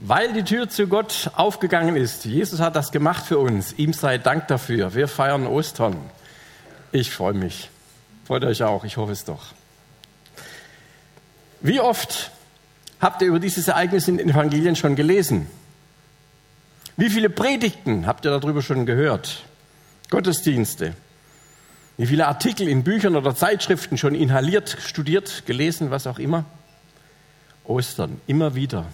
Weil die Tür zu Gott aufgegangen ist. Jesus hat das gemacht für uns. Ihm sei Dank dafür. Wir feiern Ostern. Ich freue mich. Freut euch auch. Ich hoffe es doch. Wie oft habt ihr über dieses Ereignis in den Evangelien schon gelesen? Wie viele Predigten habt ihr darüber schon gehört? Gottesdienste? Wie viele Artikel in Büchern oder Zeitschriften schon inhaliert, studiert, gelesen, was auch immer? Ostern, immer wieder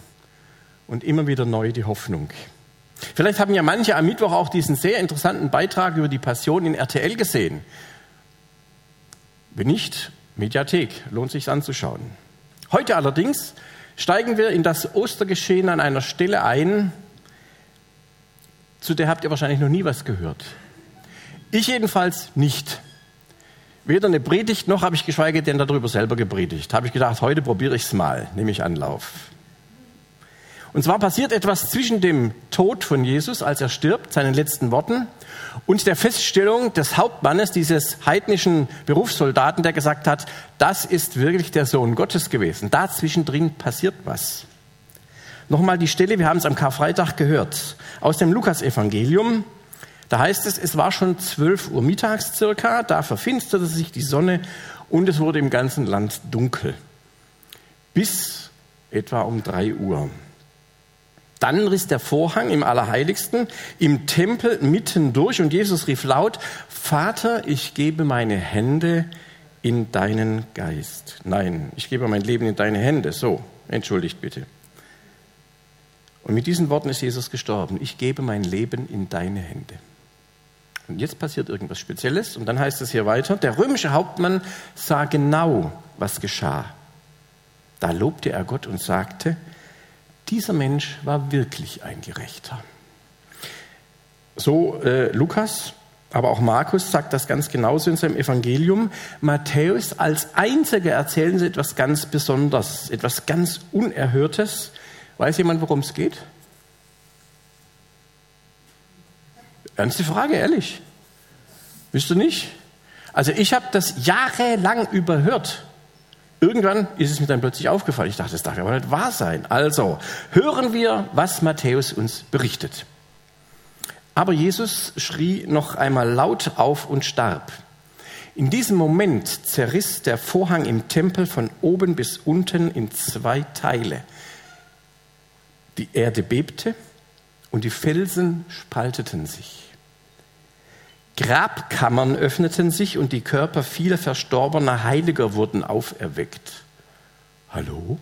und immer wieder neu die Hoffnung. Vielleicht haben ja manche am Mittwoch auch diesen sehr interessanten Beitrag über die Passion in RTL gesehen. Wenn nicht, Mediathek, lohnt sich anzuschauen. Heute allerdings steigen wir in das Ostergeschehen an einer Stelle ein, zu der habt ihr wahrscheinlich noch nie was gehört. Ich jedenfalls nicht. Weder eine Predigt noch habe ich geschweige denn darüber selber gepredigt. Habe ich gedacht, heute probiere ich es mal, nehme ich Anlauf. Und zwar passiert etwas zwischen dem Tod von Jesus, als er stirbt, seinen letzten Worten, und der Feststellung des Hauptmannes, dieses heidnischen Berufssoldaten, der gesagt hat, das ist wirklich der Sohn Gottes gewesen. Dazwischendrin passiert was. Nochmal die Stelle, wir haben es am Karfreitag gehört, aus dem Lukasevangelium. Da heißt es, es war schon 12 Uhr mittags circa, da verfinsterte sich die Sonne und es wurde im ganzen Land dunkel. Bis etwa um 3 Uhr. Dann riss der Vorhang im Allerheiligsten im Tempel mitten durch und Jesus rief laut, Vater, ich gebe meine Hände in deinen Geist. Nein, ich gebe mein Leben in deine Hände. So, entschuldigt bitte. Und mit diesen Worten ist Jesus gestorben. Ich gebe mein Leben in deine Hände. Und jetzt passiert irgendwas Spezielles und dann heißt es hier weiter, der römische Hauptmann sah genau, was geschah. Da lobte er Gott und sagte, dieser Mensch war wirklich ein Gerechter. So äh, Lukas, aber auch Markus sagt das ganz genauso in seinem Evangelium. Matthäus als einziger erzählen sie etwas ganz Besonderes, etwas ganz Unerhörtes. Weiß jemand, worum es geht? Ernste Frage, ehrlich. Wisst du nicht? Also ich habe das jahrelang überhört. Irgendwann ist es mir dann plötzlich aufgefallen. Ich dachte, das darf ja wohl nicht wahr sein. Also hören wir, was Matthäus uns berichtet. Aber Jesus schrie noch einmal laut auf und starb. In diesem Moment zerriss der Vorhang im Tempel von oben bis unten in zwei Teile. Die Erde bebte und die Felsen spalteten sich. Grabkammern öffneten sich und die Körper vieler verstorbener Heiliger wurden auferweckt. Hallo?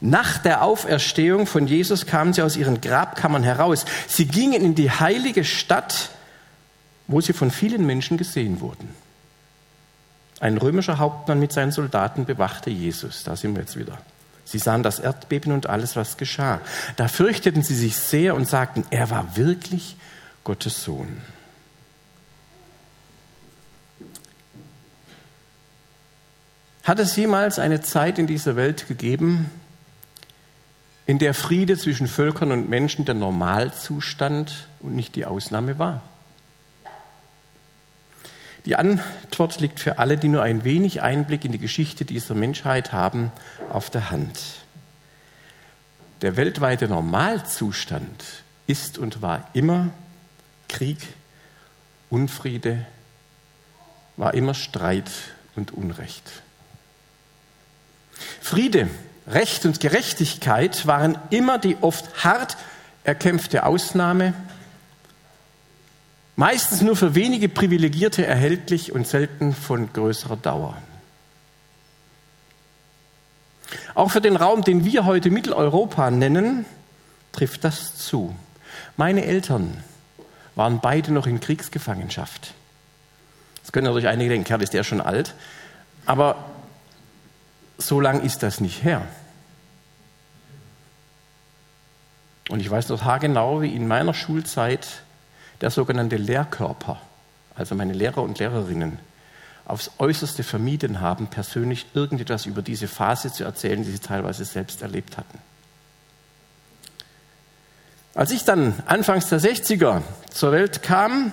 Nach der Auferstehung von Jesus kamen sie aus ihren Grabkammern heraus. Sie gingen in die heilige Stadt, wo sie von vielen Menschen gesehen wurden. Ein römischer Hauptmann mit seinen Soldaten bewachte Jesus. Da sind wir jetzt wieder. Sie sahen das Erdbeben und alles, was geschah. Da fürchteten sie sich sehr und sagten, er war wirklich Gottes Sohn. Hat es jemals eine Zeit in dieser Welt gegeben, in der Friede zwischen Völkern und Menschen der Normalzustand und nicht die Ausnahme war? Die Antwort liegt für alle, die nur ein wenig Einblick in die Geschichte dieser Menschheit haben, auf der Hand. Der weltweite Normalzustand ist und war immer Krieg, Unfriede, war immer Streit und Unrecht. Friede, Recht und Gerechtigkeit waren immer die oft hart erkämpfte Ausnahme meistens nur für wenige Privilegierte erhältlich und selten von größerer Dauer. Auch für den Raum, den wir heute Mitteleuropa nennen, trifft das zu. Meine Eltern waren beide noch in Kriegsgefangenschaft. Das können natürlich einige denken, Kerl ist der schon alt. Aber so lang ist das nicht her. Und ich weiß noch haargenau, wie in meiner Schulzeit der sogenannte Lehrkörper, also meine Lehrer und Lehrerinnen, aufs äußerste vermieden haben, persönlich irgendetwas über diese Phase zu erzählen, die sie teilweise selbst erlebt hatten. Als ich dann anfangs der 60er zur Welt kam,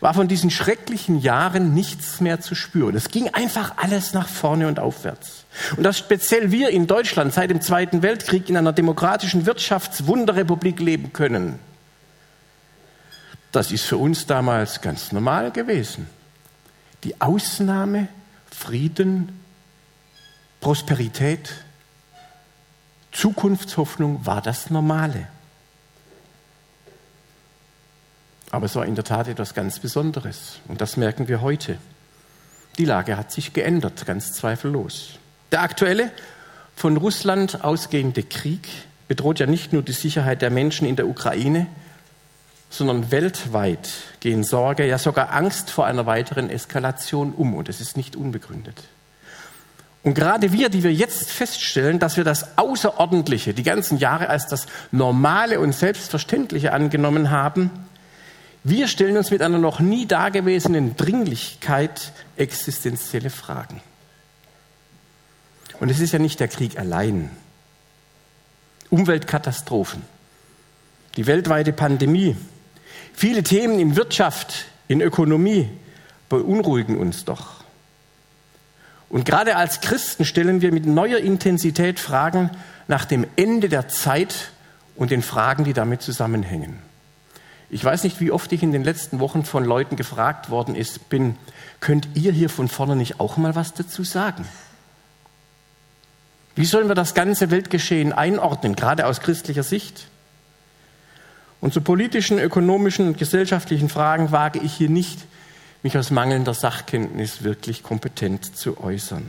war von diesen schrecklichen Jahren nichts mehr zu spüren. Es ging einfach alles nach vorne und aufwärts. Und dass speziell wir in Deutschland seit dem Zweiten Weltkrieg in einer demokratischen Wirtschaftswunderrepublik leben können, das ist für uns damals ganz normal gewesen. Die Ausnahme, Frieden, Prosperität, Zukunftshoffnung war das Normale. Aber es war in der Tat etwas ganz Besonderes. Und das merken wir heute. Die Lage hat sich geändert, ganz zweifellos. Der aktuelle, von Russland ausgehende Krieg bedroht ja nicht nur die Sicherheit der Menschen in der Ukraine, sondern weltweit gehen Sorge, ja sogar Angst vor einer weiteren Eskalation um. Und es ist nicht unbegründet. Und gerade wir, die wir jetzt feststellen, dass wir das Außerordentliche die ganzen Jahre als das Normale und Selbstverständliche angenommen haben, wir stellen uns mit einer noch nie dagewesenen Dringlichkeit existenzielle Fragen. Und es ist ja nicht der Krieg allein. Umweltkatastrophen, die weltweite Pandemie, viele Themen in Wirtschaft, in Ökonomie beunruhigen uns doch. Und gerade als Christen stellen wir mit neuer Intensität Fragen nach dem Ende der Zeit und den Fragen, die damit zusammenhängen. Ich weiß nicht, wie oft ich in den letzten Wochen von Leuten gefragt worden ist, bin, könnt ihr hier von vorne nicht auch mal was dazu sagen? Wie sollen wir das ganze Weltgeschehen einordnen, gerade aus christlicher Sicht? Und zu politischen, ökonomischen und gesellschaftlichen Fragen wage ich hier nicht, mich aus mangelnder Sachkenntnis wirklich kompetent zu äußern.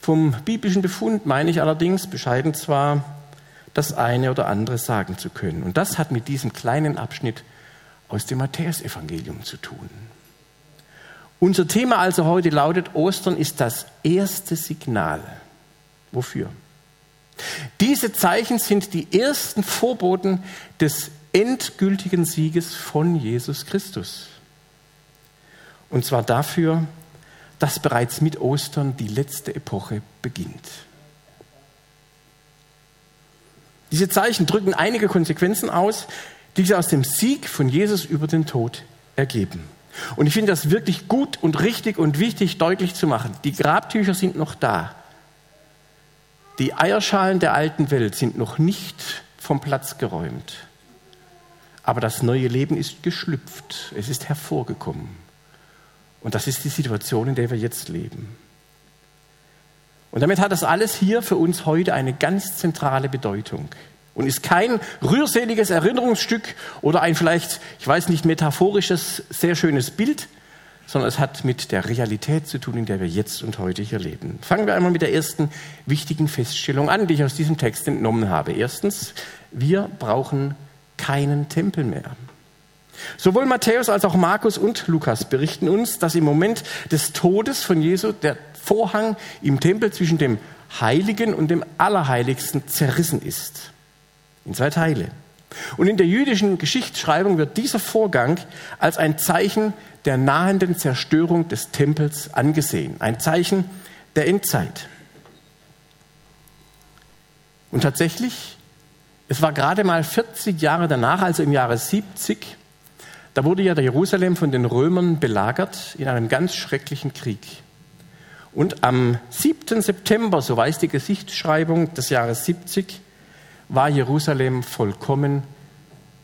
Vom biblischen Befund meine ich allerdings, bescheiden zwar, das eine oder andere sagen zu können. Und das hat mit diesem kleinen Abschnitt aus dem Matthäusevangelium zu tun. Unser Thema also heute lautet, Ostern ist das erste Signal Wofür? Diese Zeichen sind die ersten Vorboten des endgültigen Sieges von Jesus Christus. Und zwar dafür, dass bereits mit Ostern die letzte Epoche beginnt. Diese Zeichen drücken einige Konsequenzen aus, die sich aus dem Sieg von Jesus über den Tod ergeben. Und ich finde das wirklich gut und richtig und wichtig deutlich zu machen. Die Grabtücher sind noch da. Die Eierschalen der alten Welt sind noch nicht vom Platz geräumt. Aber das neue Leben ist geschlüpft. Es ist hervorgekommen. Und das ist die Situation, in der wir jetzt leben. Und damit hat das alles hier für uns heute eine ganz zentrale Bedeutung und ist kein rührseliges Erinnerungsstück oder ein vielleicht, ich weiß nicht, metaphorisches, sehr schönes Bild, sondern es hat mit der Realität zu tun, in der wir jetzt und heute hier leben. Fangen wir einmal mit der ersten wichtigen Feststellung an, die ich aus diesem Text entnommen habe. Erstens, wir brauchen keinen Tempel mehr. Sowohl Matthäus als auch Markus und Lukas berichten uns, dass im Moment des Todes von Jesu der Vorhang im Tempel zwischen dem Heiligen und dem Allerheiligsten zerrissen ist. In zwei Teile. Und in der jüdischen Geschichtsschreibung wird dieser Vorgang als ein Zeichen der nahenden Zerstörung des Tempels angesehen, ein Zeichen der Endzeit. Und tatsächlich, es war gerade mal 40 Jahre danach, also im Jahre 70, da wurde ja Jerusalem von den Römern belagert in einem ganz schrecklichen Krieg. Und am 7. September, so weiß die Geschichtsschreibung des Jahres 70, war Jerusalem vollkommen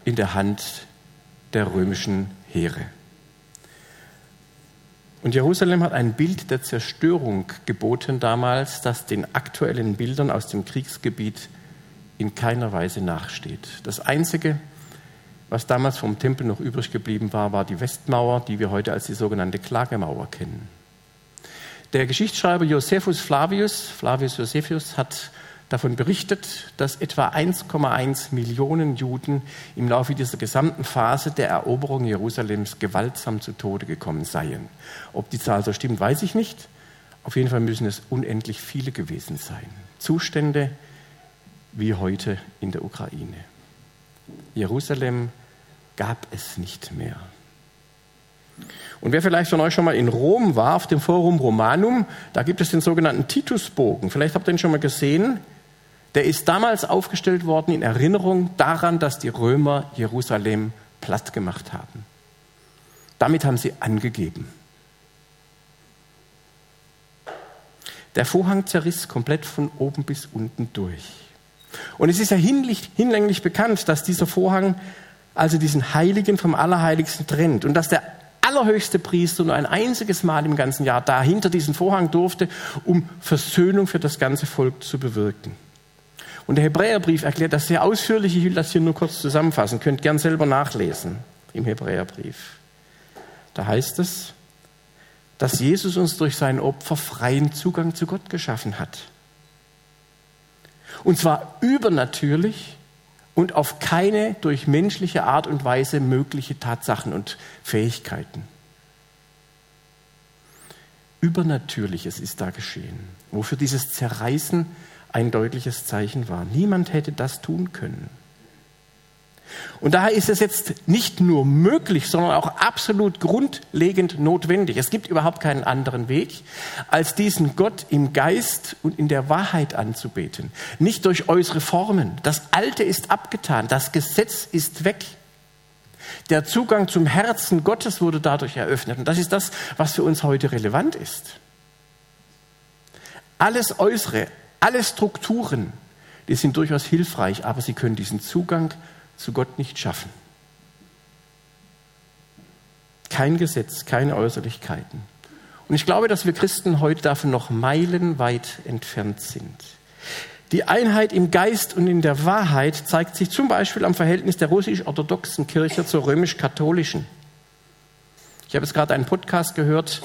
in der Hand der römischen Heere. Und Jerusalem hat ein Bild der Zerstörung geboten damals, das den aktuellen Bildern aus dem Kriegsgebiet in keiner Weise nachsteht. Das Einzige, was damals vom Tempel noch übrig geblieben war, war die Westmauer, die wir heute als die sogenannte Klagemauer kennen. Der Geschichtsschreiber Josephus Flavius, Flavius Josephus, hat davon berichtet, dass etwa 1,1 Millionen Juden im Laufe dieser gesamten Phase der Eroberung Jerusalems gewaltsam zu Tode gekommen seien. Ob die Zahl so stimmt, weiß ich nicht. Auf jeden Fall müssen es unendlich viele gewesen sein. Zustände wie heute in der Ukraine. Jerusalem gab es nicht mehr. Und wer vielleicht von euch schon mal in Rom war, auf dem Forum Romanum, da gibt es den sogenannten Titusbogen. Vielleicht habt ihr ihn schon mal gesehen der ist damals aufgestellt worden in Erinnerung daran, dass die Römer Jerusalem platt gemacht haben. Damit haben sie angegeben. Der Vorhang zerriss komplett von oben bis unten durch. Und es ist ja hinlänglich bekannt, dass dieser Vorhang also diesen Heiligen vom Allerheiligsten trennt und dass der allerhöchste Priester nur ein einziges Mal im ganzen Jahr da hinter diesen Vorhang durfte, um Versöhnung für das ganze Volk zu bewirken. Und der Hebräerbrief erklärt das sehr ausführlich. Ich will das hier nur kurz zusammenfassen. Könnt gern selber nachlesen im Hebräerbrief. Da heißt es, dass Jesus uns durch sein Opfer freien Zugang zu Gott geschaffen hat. Und zwar übernatürlich und auf keine durch menschliche Art und Weise mögliche Tatsachen und Fähigkeiten. Übernatürliches ist da geschehen, wofür dieses Zerreißen ein deutliches Zeichen war. Niemand hätte das tun können. Und daher ist es jetzt nicht nur möglich, sondern auch absolut grundlegend notwendig. Es gibt überhaupt keinen anderen Weg, als diesen Gott im Geist und in der Wahrheit anzubeten. Nicht durch äußere Formen. Das Alte ist abgetan, das Gesetz ist weg. Der Zugang zum Herzen Gottes wurde dadurch eröffnet. Und das ist das, was für uns heute relevant ist. Alles Äußere, alle Strukturen, die sind durchaus hilfreich, aber sie können diesen Zugang zu Gott nicht schaffen. Kein Gesetz, keine Äußerlichkeiten. Und ich glaube, dass wir Christen heute davon noch meilenweit entfernt sind. Die Einheit im Geist und in der Wahrheit zeigt sich zum Beispiel am Verhältnis der russisch-orthodoxen Kirche zur römisch-katholischen. Ich habe jetzt gerade einen Podcast gehört,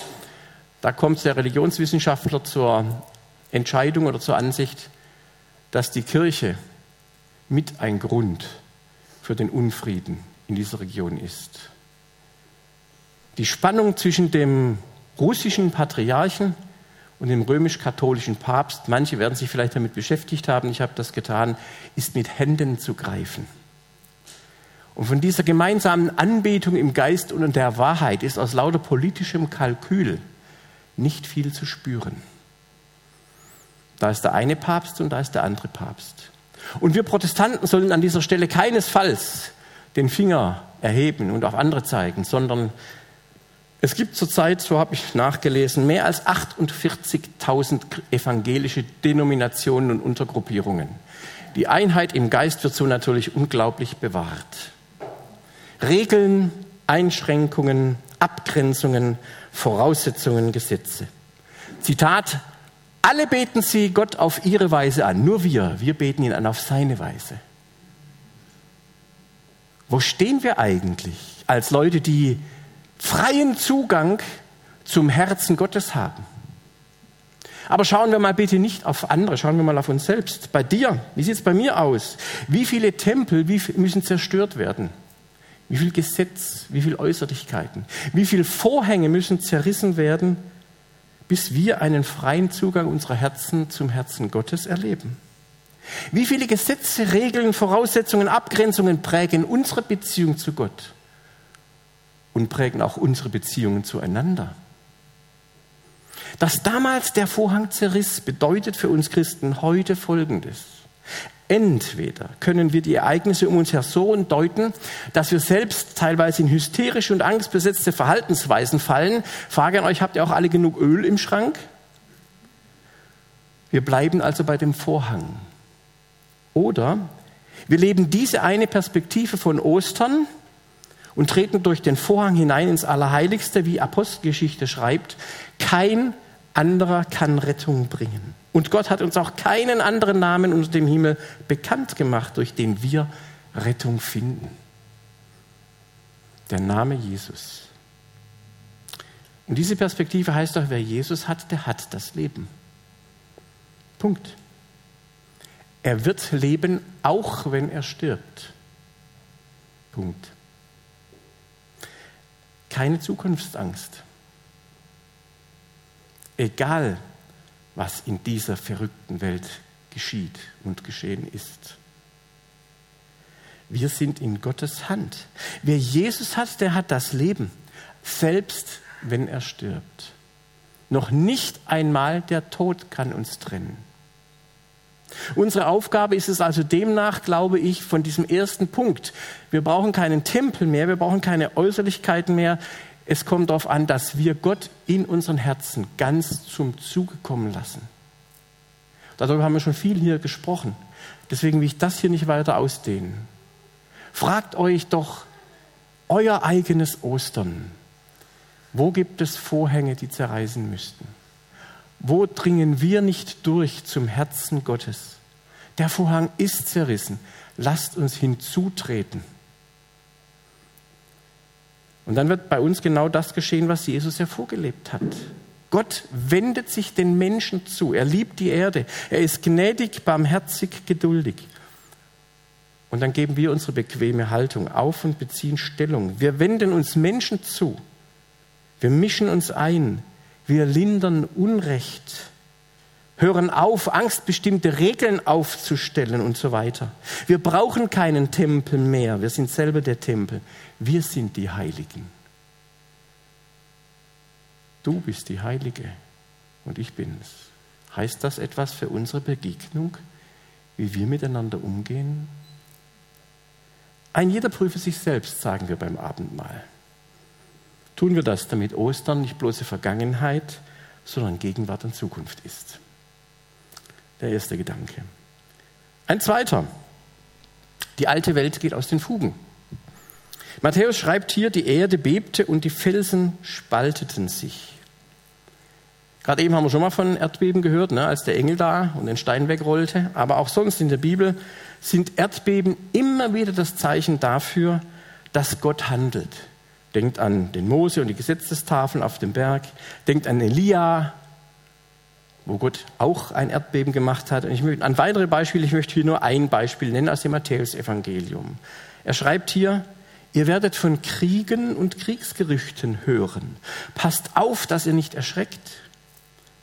da kommt der Religionswissenschaftler zur Entscheidung oder zur Ansicht, dass die Kirche mit ein Grund für den Unfrieden in dieser Region ist. Die Spannung zwischen dem russischen Patriarchen und dem römisch-katholischen Papst, manche werden sich vielleicht damit beschäftigt haben, ich habe das getan, ist mit Händen zu greifen. Und von dieser gemeinsamen Anbetung im Geist und in der Wahrheit ist aus lauter politischem Kalkül nicht viel zu spüren. Da ist der eine Papst und da ist der andere Papst. Und wir Protestanten sollen an dieser Stelle keinesfalls den Finger erheben und auf andere zeigen, sondern es gibt zurzeit, so habe ich nachgelesen, mehr als 48.000 evangelische Denominationen und Untergruppierungen. Die Einheit im Geist wird so natürlich unglaublich bewahrt. Regeln, Einschränkungen, Abgrenzungen, Voraussetzungen, Gesetze. Zitat alle beten sie Gott auf ihre Weise an, nur wir, wir beten ihn an auf seine Weise. Wo stehen wir eigentlich als Leute, die freien Zugang zum Herzen Gottes haben? Aber schauen wir mal bitte nicht auf andere, schauen wir mal auf uns selbst. Bei dir, wie sieht es bei mir aus? Wie viele Tempel müssen zerstört werden? Wie viel Gesetz, wie viel Äußerlichkeiten? Wie viele Vorhänge müssen zerrissen werden, bis wir einen freien Zugang unserer Herzen zum Herzen Gottes erleben. Wie viele Gesetze, Regeln, Voraussetzungen, Abgrenzungen prägen unsere Beziehung zu Gott und prägen auch unsere Beziehungen zueinander? Dass damals der Vorhang zerriss, bedeutet für uns Christen heute Folgendes. Entweder können wir die Ereignisse um uns her so deuten, dass wir selbst teilweise in hysterische und angstbesetzte Verhaltensweisen fallen. Frage an euch, habt ihr auch alle genug Öl im Schrank? Wir bleiben also bei dem Vorhang. Oder wir leben diese eine Perspektive von Ostern und treten durch den Vorhang hinein ins Allerheiligste, wie Apostelgeschichte schreibt. Kein anderer kann Rettung bringen. Und Gott hat uns auch keinen anderen Namen unter dem Himmel bekannt gemacht, durch den wir Rettung finden. Der Name Jesus. Und diese Perspektive heißt doch, wer Jesus hat, der hat das Leben. Punkt. Er wird leben, auch wenn er stirbt. Punkt. Keine Zukunftsangst. Egal, was in dieser verrückten Welt geschieht und geschehen ist. Wir sind in Gottes Hand. Wer Jesus hat, der hat das Leben, selbst wenn er stirbt. Noch nicht einmal der Tod kann uns trennen. Unsere Aufgabe ist es also demnach, glaube ich, von diesem ersten Punkt. Wir brauchen keinen Tempel mehr, wir brauchen keine Äußerlichkeiten mehr. Es kommt darauf an, dass wir Gott in unseren Herzen ganz zum Zuge kommen lassen. Darüber haben wir schon viel hier gesprochen. Deswegen will ich das hier nicht weiter ausdehnen. Fragt euch doch euer eigenes Ostern. Wo gibt es Vorhänge, die zerreißen müssten? Wo dringen wir nicht durch zum Herzen Gottes? Der Vorhang ist zerrissen. Lasst uns hinzutreten. Und dann wird bei uns genau das geschehen, was Jesus ja vorgelebt hat. Gott wendet sich den Menschen zu. Er liebt die Erde. Er ist gnädig, barmherzig, geduldig. Und dann geben wir unsere bequeme Haltung auf und beziehen Stellung. Wir wenden uns Menschen zu. Wir mischen uns ein. Wir lindern Unrecht. Hören auf, angstbestimmte Regeln aufzustellen und so weiter. Wir brauchen keinen Tempel mehr. Wir sind selber der Tempel. Wir sind die Heiligen. Du bist die Heilige und ich bin's. Heißt das etwas für unsere Begegnung, wie wir miteinander umgehen? Ein jeder prüfe sich selbst, sagen wir beim Abendmahl. Tun wir das, damit Ostern nicht bloße Vergangenheit, sondern Gegenwart und Zukunft ist. Der erste Gedanke. Ein zweiter. Die alte Welt geht aus den Fugen. Matthäus schreibt hier, die Erde bebte und die Felsen spalteten sich. Gerade eben haben wir schon mal von Erdbeben gehört, ne, als der Engel da und den Stein wegrollte. Aber auch sonst in der Bibel sind Erdbeben immer wieder das Zeichen dafür, dass Gott handelt. Denkt an den Mose und die Gesetzestafeln auf dem Berg. Denkt an Elia, wo Gott auch ein Erdbeben gemacht hat. Und ich möchte an weitere Beispiele, ich möchte hier nur ein Beispiel nennen aus dem Matthäusevangelium. Er schreibt hier, ihr werdet von Kriegen und Kriegsgerüchten hören. Passt auf, dass ihr nicht erschreckt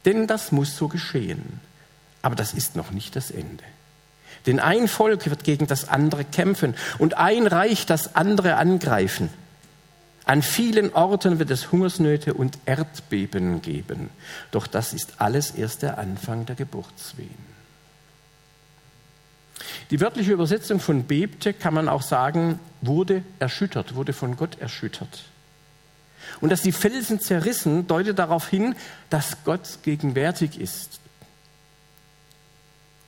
denn das muss so geschehen. Aber das ist noch nicht das Ende. Denn ein Volk wird gegen das andere kämpfen und ein Reich das andere angreifen. An vielen Orten wird es Hungersnöte und Erdbeben geben. Doch das ist alles erst der Anfang der Geburtswehen. Die wörtliche Übersetzung von bebte kann man auch sagen, wurde erschüttert, wurde von Gott erschüttert. Und dass die Felsen zerrissen, deutet darauf hin, dass Gott gegenwärtig ist.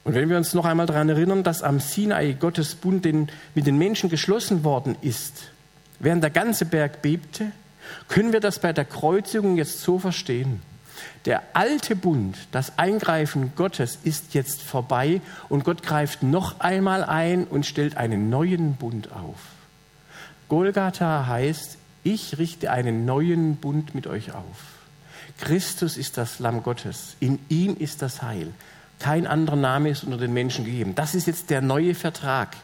Und wenn wir uns noch einmal daran erinnern, dass am Sinai Gottes Bund mit den Menschen geschlossen worden ist, während der ganze Berg bebte, können wir das bei der Kreuzigung jetzt so verstehen. Der alte Bund, das Eingreifen Gottes ist jetzt vorbei und Gott greift noch einmal ein und stellt einen neuen Bund auf. Golgatha heißt, ich richte einen neuen Bund mit euch auf. Christus ist das Lamm Gottes. In ihm ist das Heil. Kein anderer Name ist unter den Menschen gegeben. Das ist jetzt der neue Vertrag.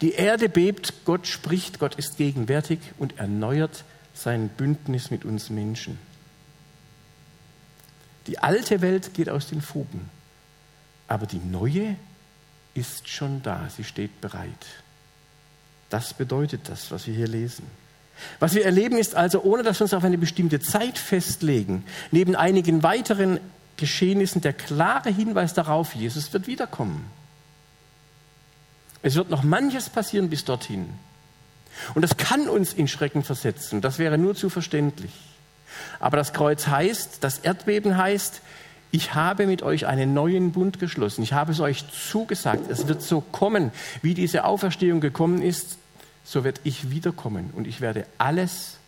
Die Erde bebt, Gott spricht, Gott ist gegenwärtig und erneuert sein Bündnis mit uns Menschen. Die alte Welt geht aus den Fugen, aber die neue ist schon da, sie steht bereit. Das bedeutet das, was wir hier lesen. Was wir erleben ist also, ohne dass wir uns auf eine bestimmte Zeit festlegen, neben einigen weiteren Geschehnissen der klare Hinweis darauf, Jesus wird wiederkommen. Es wird noch manches passieren bis dorthin. Und das kann uns in Schrecken versetzen. Das wäre nur zu verständlich. Aber das Kreuz heißt, das Erdbeben heißt, ich habe mit euch einen neuen Bund geschlossen. Ich habe es euch zugesagt. Es wird so kommen, wie diese Auferstehung gekommen ist so werde ich wiederkommen und ich werde alles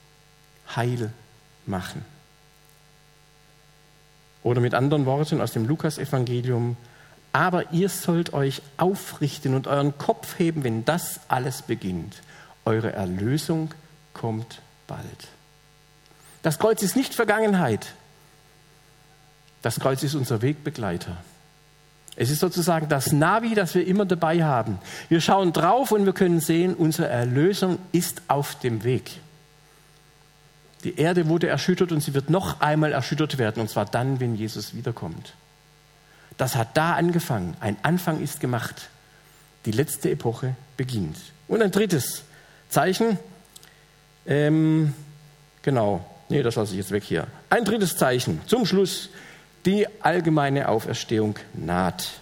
heil machen. Oder mit anderen Worten aus dem Lukasevangelium, aber ihr sollt euch aufrichten und euren Kopf heben, wenn das alles beginnt. Eure Erlösung kommt bald. Das Kreuz ist nicht Vergangenheit. Das Kreuz ist unser Wegbegleiter. Es ist sozusagen das Navi, das wir immer dabei haben. Wir schauen drauf und wir können sehen, unsere Erlösung ist auf dem Weg. Die Erde wurde erschüttert und sie wird noch einmal erschüttert werden, und zwar dann, wenn Jesus wiederkommt. Das hat da angefangen. Ein Anfang ist gemacht. Die letzte Epoche beginnt. Und ein drittes Zeichen. Ähm, genau. Nee, das lasse ich jetzt weg hier. Ein drittes Zeichen zum Schluss die allgemeine Auferstehung naht.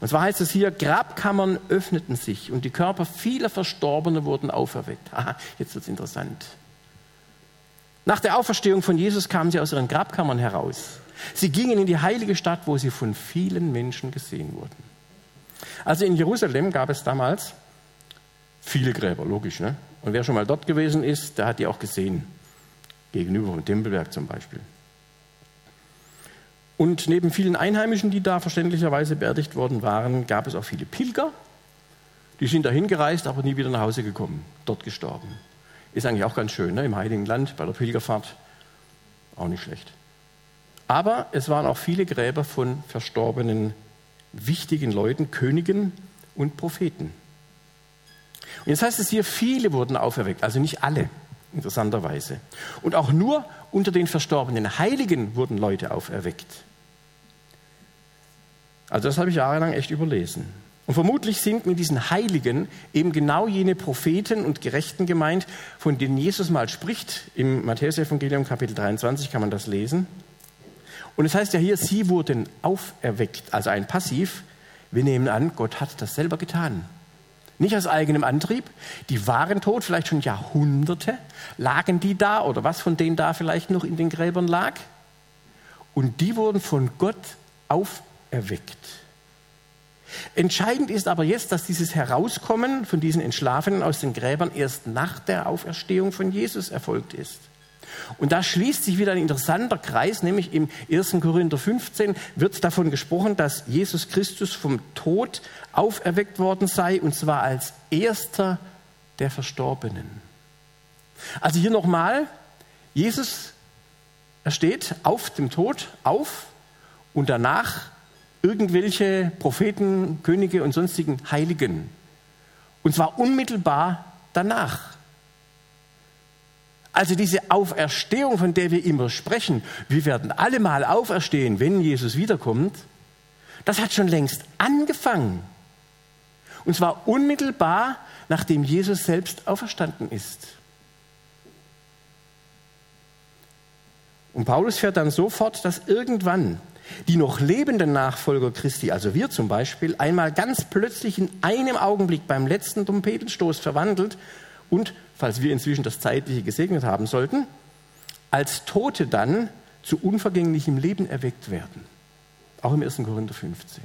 Und zwar heißt es hier, Grabkammern öffneten sich und die Körper vieler Verstorbener wurden auferweckt. Aha, jetzt wird es interessant. Nach der Auferstehung von Jesus kamen sie aus ihren Grabkammern heraus. Sie gingen in die heilige Stadt, wo sie von vielen Menschen gesehen wurden. Also in Jerusalem gab es damals viele Gräber, logisch. Ne? Und wer schon mal dort gewesen ist, der hat die auch gesehen. Gegenüber vom Tempelberg zum Beispiel. Und neben vielen Einheimischen, die da verständlicherweise beerdigt worden waren, gab es auch viele Pilger. Die sind dahin gereist, aber nie wieder nach Hause gekommen, dort gestorben. Ist eigentlich auch ganz schön, ne? im Heiligen Land, bei der Pilgerfahrt. Auch nicht schlecht. Aber es waren auch viele Gräber von verstorbenen, wichtigen Leuten, Königen und Propheten. Und jetzt heißt es hier, viele wurden auferweckt, also nicht alle, interessanterweise. Und auch nur unter den verstorbenen Heiligen wurden Leute auferweckt. Also das habe ich jahrelang echt überlesen. Und vermutlich sind mit diesen Heiligen eben genau jene Propheten und Gerechten gemeint, von denen Jesus mal spricht. Im Matthäus-Evangelium Kapitel 23 kann man das lesen. Und es heißt ja hier, sie wurden auferweckt, also ein Passiv. Wir nehmen an, Gott hat das selber getan. Nicht aus eigenem Antrieb. Die waren tot, vielleicht schon Jahrhunderte. Lagen die da oder was von denen da vielleicht noch in den Gräbern lag? Und die wurden von Gott auferweckt. Entscheidend ist aber jetzt, dass dieses Herauskommen von diesen Entschlafenen aus den Gräbern erst nach der Auferstehung von Jesus erfolgt ist. Und da schließt sich wieder ein interessanter Kreis, nämlich im 1. Korinther 15 wird davon gesprochen, dass Jesus Christus vom Tod auferweckt worden sei, und zwar als erster der Verstorbenen. Also hier nochmal, Jesus, er steht auf dem Tod auf und danach irgendwelche Propheten, Könige und sonstigen Heiligen. Und zwar unmittelbar danach. Also diese Auferstehung, von der wir immer sprechen, wir werden alle mal auferstehen, wenn Jesus wiederkommt, das hat schon längst angefangen. Und zwar unmittelbar, nachdem Jesus selbst auferstanden ist. Und Paulus fährt dann so fort, dass irgendwann die noch lebenden Nachfolger Christi, also wir zum Beispiel, einmal ganz plötzlich in einem Augenblick beim letzten Trompetenstoß verwandelt und falls wir inzwischen das Zeitliche gesegnet haben sollten, als Tote dann zu unvergänglichem Leben erweckt werden. Auch im 1. Korinther 15.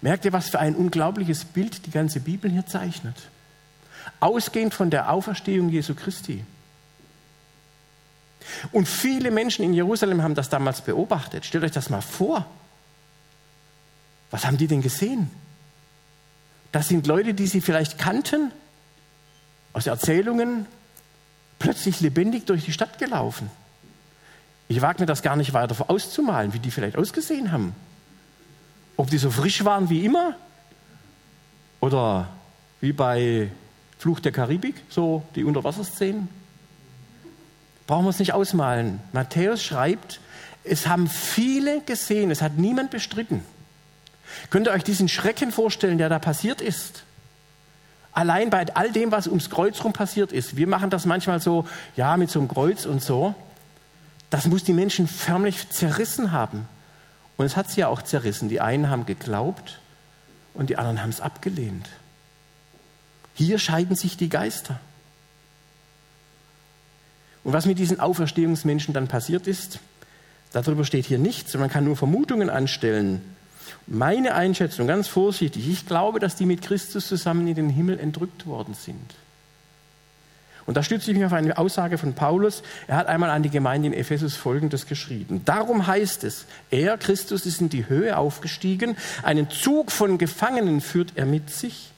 Merkt ihr, was für ein unglaubliches Bild die ganze Bibel hier zeichnet? Ausgehend von der Auferstehung Jesu Christi. Und viele Menschen in Jerusalem haben das damals beobachtet. Stellt euch das mal vor. Was haben die denn gesehen? Das sind Leute, die sie vielleicht kannten, aus Erzählungen plötzlich lebendig durch die Stadt gelaufen. Ich wage mir das gar nicht weiter auszumalen, wie die vielleicht ausgesehen haben. Ob die so frisch waren wie immer oder wie bei Fluch der Karibik, so die Unterwasserszenen. Brauchen wir es nicht ausmalen. Matthäus schreibt, es haben viele gesehen, es hat niemand bestritten. Könnt ihr euch diesen Schrecken vorstellen, der da passiert ist? Allein bei all dem, was ums Kreuz rum passiert ist. Wir machen das manchmal so, ja, mit so einem Kreuz und so. Das muss die Menschen förmlich zerrissen haben. Und es hat sie ja auch zerrissen. Die einen haben geglaubt und die anderen haben es abgelehnt. Hier scheiden sich die Geister. Und was mit diesen Auferstehungsmenschen dann passiert ist, darüber steht hier nichts. Man kann nur Vermutungen anstellen. Meine Einschätzung, ganz vorsichtig, ich glaube, dass die mit Christus zusammen in den Himmel entrückt worden sind. Und da stütze ich mich auf eine Aussage von Paulus. Er hat einmal an die Gemeinde in Ephesus Folgendes geschrieben. Darum heißt es, er, Christus, ist in die Höhe aufgestiegen, einen Zug von Gefangenen führt er mit sich,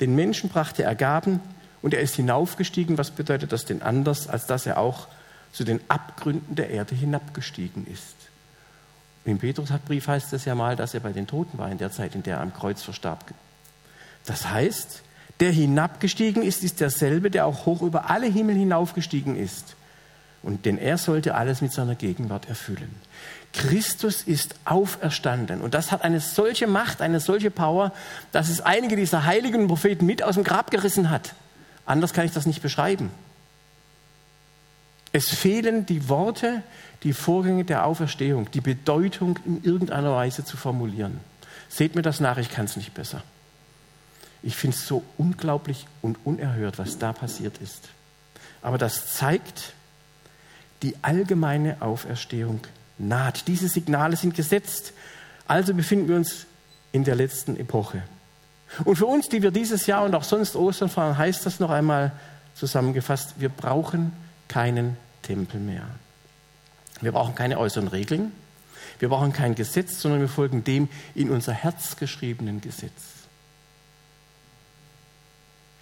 den Menschen brachte er Gaben und er ist hinaufgestiegen. Was bedeutet das denn anders, als dass er auch zu den Abgründen der Erde hinabgestiegen ist? Im Petrusbrief heißt es ja mal, dass er bei den Toten war in der Zeit, in der er am Kreuz verstarb. Das heißt, der hinabgestiegen ist, ist derselbe, der auch hoch über alle Himmel hinaufgestiegen ist. Und denn er sollte alles mit seiner Gegenwart erfüllen. Christus ist auferstanden. Und das hat eine solche Macht, eine solche Power, dass es einige dieser heiligen Propheten mit aus dem Grab gerissen hat. Anders kann ich das nicht beschreiben. Es fehlen die Worte, die Vorgänge der Auferstehung, die Bedeutung in irgendeiner Weise zu formulieren. Seht mir das nach, ich kann es nicht besser. Ich finde es so unglaublich und unerhört, was da passiert ist. Aber das zeigt, Die allgemeine Auferstehung naht. Diese Signale sind gesetzt. Also befinden wir uns in der letzten Epoche. Und für uns, die wir dieses Jahr und auch sonst Ostern feiern, heißt das noch einmal zusammengefasst, wir brauchen keinen Tempel mehr. Wir brauchen keine äußeren Regeln. Wir brauchen kein Gesetz, sondern wir folgen dem in unser Herz geschriebenen Gesetz.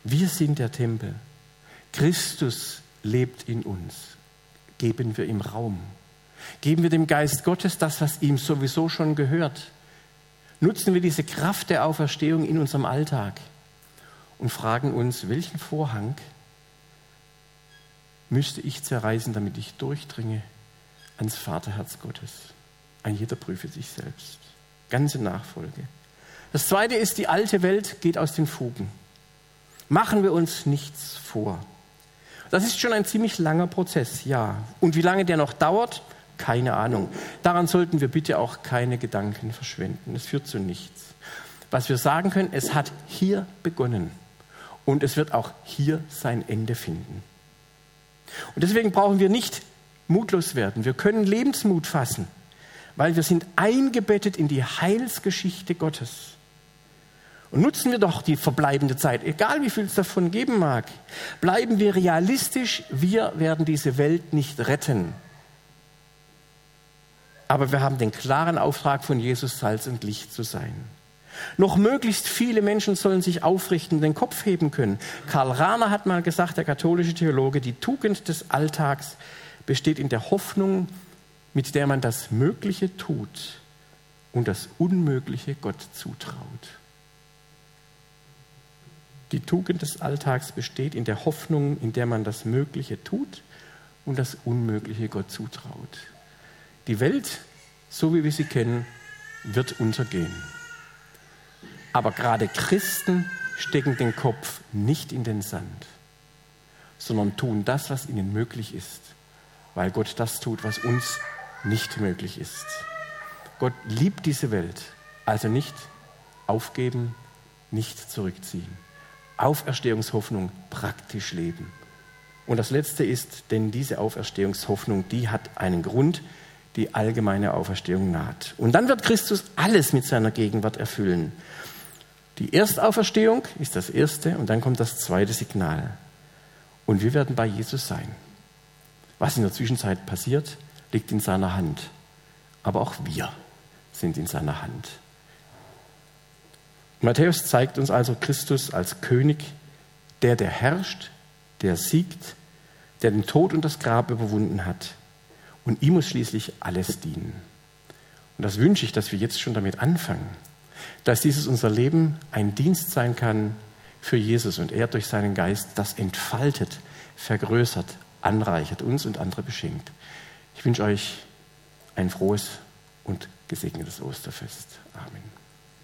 Wir sind der Tempel. Christus lebt in uns. Geben wir ihm Raum. Geben wir dem Geist Gottes das, was ihm sowieso schon gehört. Nutzen wir diese Kraft der Auferstehung in unserem Alltag und fragen uns, welchen Vorhang müsste ich zerreißen, damit ich durchdringe ans Vaterherz Gottes. Ein jeder prüfe sich selbst. Ganze Nachfolge. Das zweite ist, die alte Welt geht aus den Fugen. Machen wir uns nichts vor. Das ist schon ein ziemlich langer Prozess, ja. Und wie lange der noch dauert, keine Ahnung. Daran sollten wir bitte auch keine Gedanken verschwenden. Es führt zu nichts. Was wir sagen können, es hat hier begonnen und es wird auch hier sein Ende finden. Und deswegen brauchen wir nicht mutlos werden. Wir können Lebensmut fassen, weil wir sind eingebettet in die Heilsgeschichte Gottes. Und nutzen wir doch die verbleibende Zeit, egal wie viel es davon geben mag. Bleiben wir realistisch, wir werden diese Welt nicht retten. Aber wir haben den klaren Auftrag von Jesus, Salz und Licht zu sein. Noch möglichst viele Menschen sollen sich aufrichten, den Kopf heben können. Karl Rahner hat mal gesagt, der katholische Theologe, die Tugend des Alltags besteht in der Hoffnung, mit der man das Mögliche tut und das Unmögliche Gott zutraut. Die Tugend des Alltags besteht in der Hoffnung, in der man das Mögliche tut und das Unmögliche Gott zutraut. Die Welt, so wie wir sie kennen, wird untergehen. Aber gerade Christen stecken den Kopf nicht in den Sand, sondern tun das, was ihnen möglich ist, weil Gott das tut, was uns nicht möglich ist. Gott liebt diese Welt, also nicht aufgeben, nicht zurückziehen. Auferstehungshoffnung praktisch leben. Und das Letzte ist, denn diese Auferstehungshoffnung, die hat einen Grund, die allgemeine Auferstehung naht. Und dann wird Christus alles mit seiner Gegenwart erfüllen. Die Erstauferstehung ist das erste und dann kommt das zweite Signal. Und wir werden bei Jesus sein. Was in der Zwischenzeit passiert, liegt in seiner Hand. Aber auch wir sind in seiner Hand. Matthäus zeigt uns also Christus als König, der, der herrscht, der siegt, der den Tod und das Grab überwunden hat. Und ihm muss schließlich alles dienen. Und das wünsche ich, dass wir jetzt schon damit anfangen, dass dieses unser Leben ein Dienst sein kann für Jesus und er durch seinen Geist das entfaltet, vergrößert, anreichert, uns und andere beschenkt. Ich wünsche euch ein frohes und gesegnetes Osterfest. Amen.